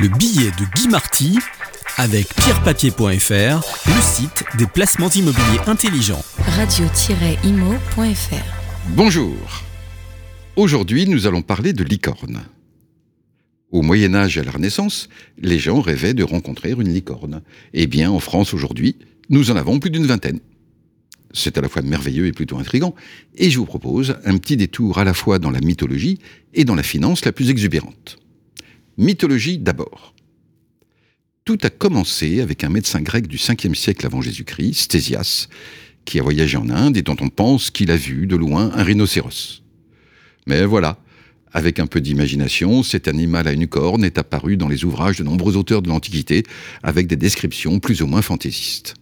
Le billet de Guy Marty avec pierrepapier.fr, le site des placements immobiliers intelligents. Radio-imo.fr Bonjour. Aujourd'hui, nous allons parler de licorne. Au Moyen Âge et à la Renaissance, les gens rêvaient de rencontrer une licorne. Eh bien, en France aujourd'hui, nous en avons plus d'une vingtaine. C'est à la fois merveilleux et plutôt intrigant, et je vous propose un petit détour à la fois dans la mythologie et dans la finance la plus exubérante. Mythologie d'abord. Tout a commencé avec un médecin grec du 5e siècle avant Jésus-Christ, Stésias, qui a voyagé en Inde et dont on pense qu'il a vu de loin un rhinocéros. Mais voilà, avec un peu d'imagination, cet animal à une corne est apparu dans les ouvrages de nombreux auteurs de l'Antiquité, avec des descriptions plus ou moins fantaisistes.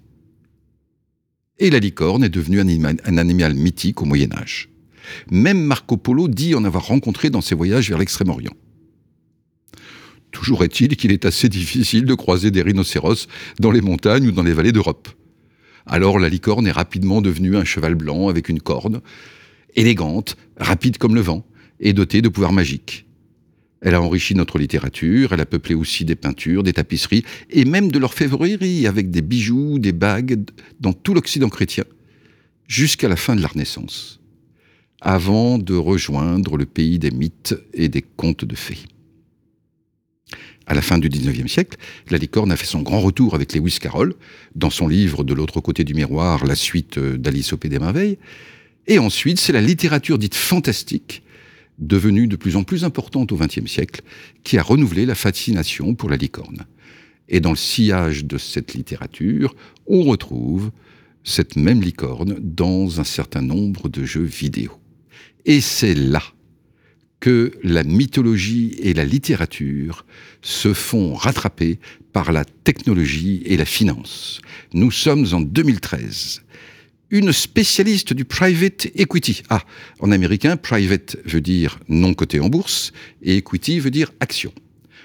Et la licorne est devenue un animal, mythique au Moyen Âge. Même Marco Polo dit en avoir rencontré dans ses voyages vers l'Extrême-Orient. Toujours est-il qu'il est assez difficile de croiser des rhinocéros dans les montagnes ou dans les vallées d'Europe. Alors la licorne est rapidement devenue un cheval blanc avec une corne, élégante, rapide comme le vent, et dotée de pouvoirs magiques. Elle a enrichi notre littérature, elle a peuplé aussi des peintures, des tapisseries, et même de l'orfèvrerie avec des bijoux, des bagues, dans tout l'Occident chrétien, jusqu'à la fin de la Renaissance, avant de rejoindre le pays des mythes et des contes de fées. À la fin du XIXe siècle, la licorne a fait son grand retour avec Lewis Carroll, dans son livre De l'autre côté du miroir, la suite d'Alice au Pays des Merveilles. Et ensuite, c'est la littérature dite fantastique, devenue de plus en plus importante au XXe siècle, qui a renouvelé la fascination pour la licorne. Et dans le sillage de cette littérature, on retrouve cette même licorne dans un certain nombre de jeux vidéo. Et c'est là que la mythologie et la littérature se font rattraper par la technologie et la finance. Nous sommes en 2013. Une spécialiste du private equity. Ah, en américain, private veut dire non coté en bourse et equity veut dire action.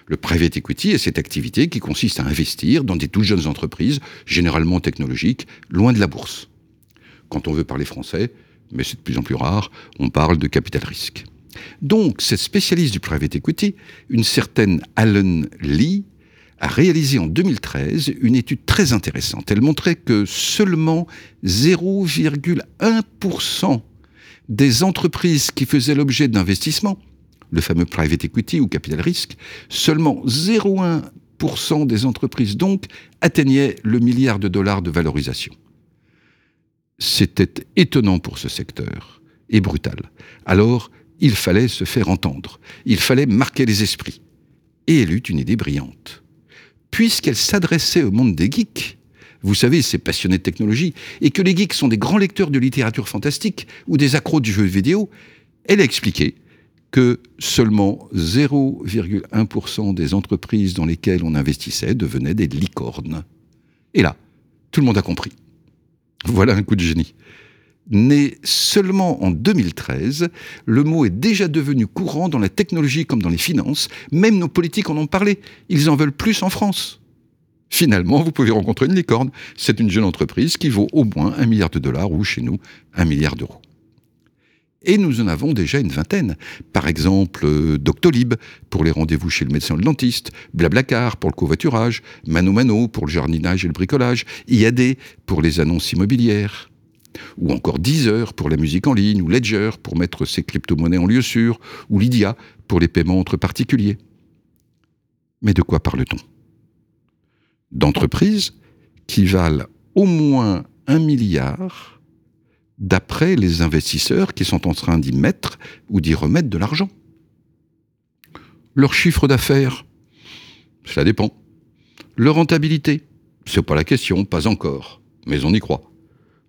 Le private equity est cette activité qui consiste à investir dans des toutes jeunes entreprises, généralement technologiques, loin de la bourse. Quand on veut parler français, mais c'est de plus en plus rare, on parle de capital risque. Donc, cette spécialiste du private equity, une certaine Allen Lee, a réalisé en 2013 une étude très intéressante. Elle montrait que seulement 0,1% des entreprises qui faisaient l'objet d'investissements, le fameux private equity ou capital risque, seulement 0,1% des entreprises donc atteignaient le milliard de dollars de valorisation. C'était étonnant pour ce secteur et brutal. Alors, il fallait se faire entendre, il fallait marquer les esprits. Et elle eut une idée brillante. Puisqu'elle s'adressait au monde des geeks, vous savez, ces passionnés de technologie, et que les geeks sont des grands lecteurs de littérature fantastique ou des accros du jeu vidéo, elle a expliqué que seulement 0,1% des entreprises dans lesquelles on investissait devenaient des licornes. Et là, tout le monde a compris. Voilà un coup de génie né seulement en 2013, le mot est déjà devenu courant dans la technologie comme dans les finances. Même nos politiques en ont parlé. Ils en veulent plus en France. Finalement, vous pouvez rencontrer une licorne. C'est une jeune entreprise qui vaut au moins un milliard de dollars ou chez nous un milliard d'euros. Et nous en avons déjà une vingtaine. Par exemple, euh, Doctolib pour les rendez-vous chez le médecin ou le dentiste, Blablacar pour le covoiturage, Mano Mano pour le jardinage et le bricolage, IAD pour les annonces immobilières ou encore Deezer pour la musique en ligne, ou Ledger pour mettre ses crypto-monnaies en lieu sûr, ou Lydia pour les paiements entre particuliers. Mais de quoi parle-t-on? D'entreprises qui valent au moins un milliard d'après les investisseurs qui sont en train d'y mettre ou d'y remettre de l'argent. Leur chiffre d'affaires, ça dépend. Leur rentabilité, c'est pas la question, pas encore, mais on y croit.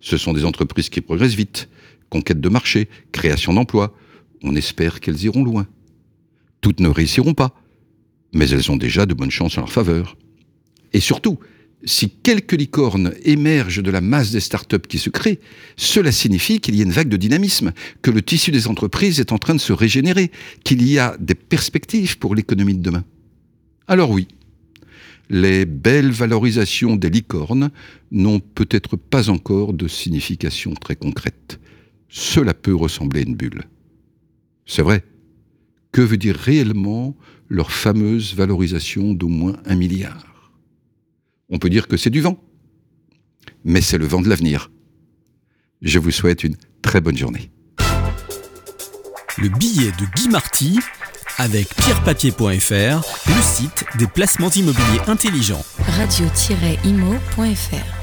Ce sont des entreprises qui progressent vite, conquête de marché, création d'emplois. On espère qu'elles iront loin. Toutes ne réussiront pas, mais elles ont déjà de bonnes chances en leur faveur. Et surtout, si quelques licornes émergent de la masse des startups qui se créent, cela signifie qu'il y a une vague de dynamisme, que le tissu des entreprises est en train de se régénérer, qu'il y a des perspectives pour l'économie de demain. Alors oui, les belles valorisations des licornes n'ont peut-être pas encore de signification très concrète. Cela peut ressembler à une bulle. C'est vrai, que veut dire réellement leur fameuse valorisation d'au moins un milliard? On peut dire que c'est du vent, mais c'est le vent de l'avenir. Je vous souhaite une très bonne journée. Le billet de Guy Marty avec pierrepapier.fr, le site des placements immobiliers intelligents. Radio-imo.fr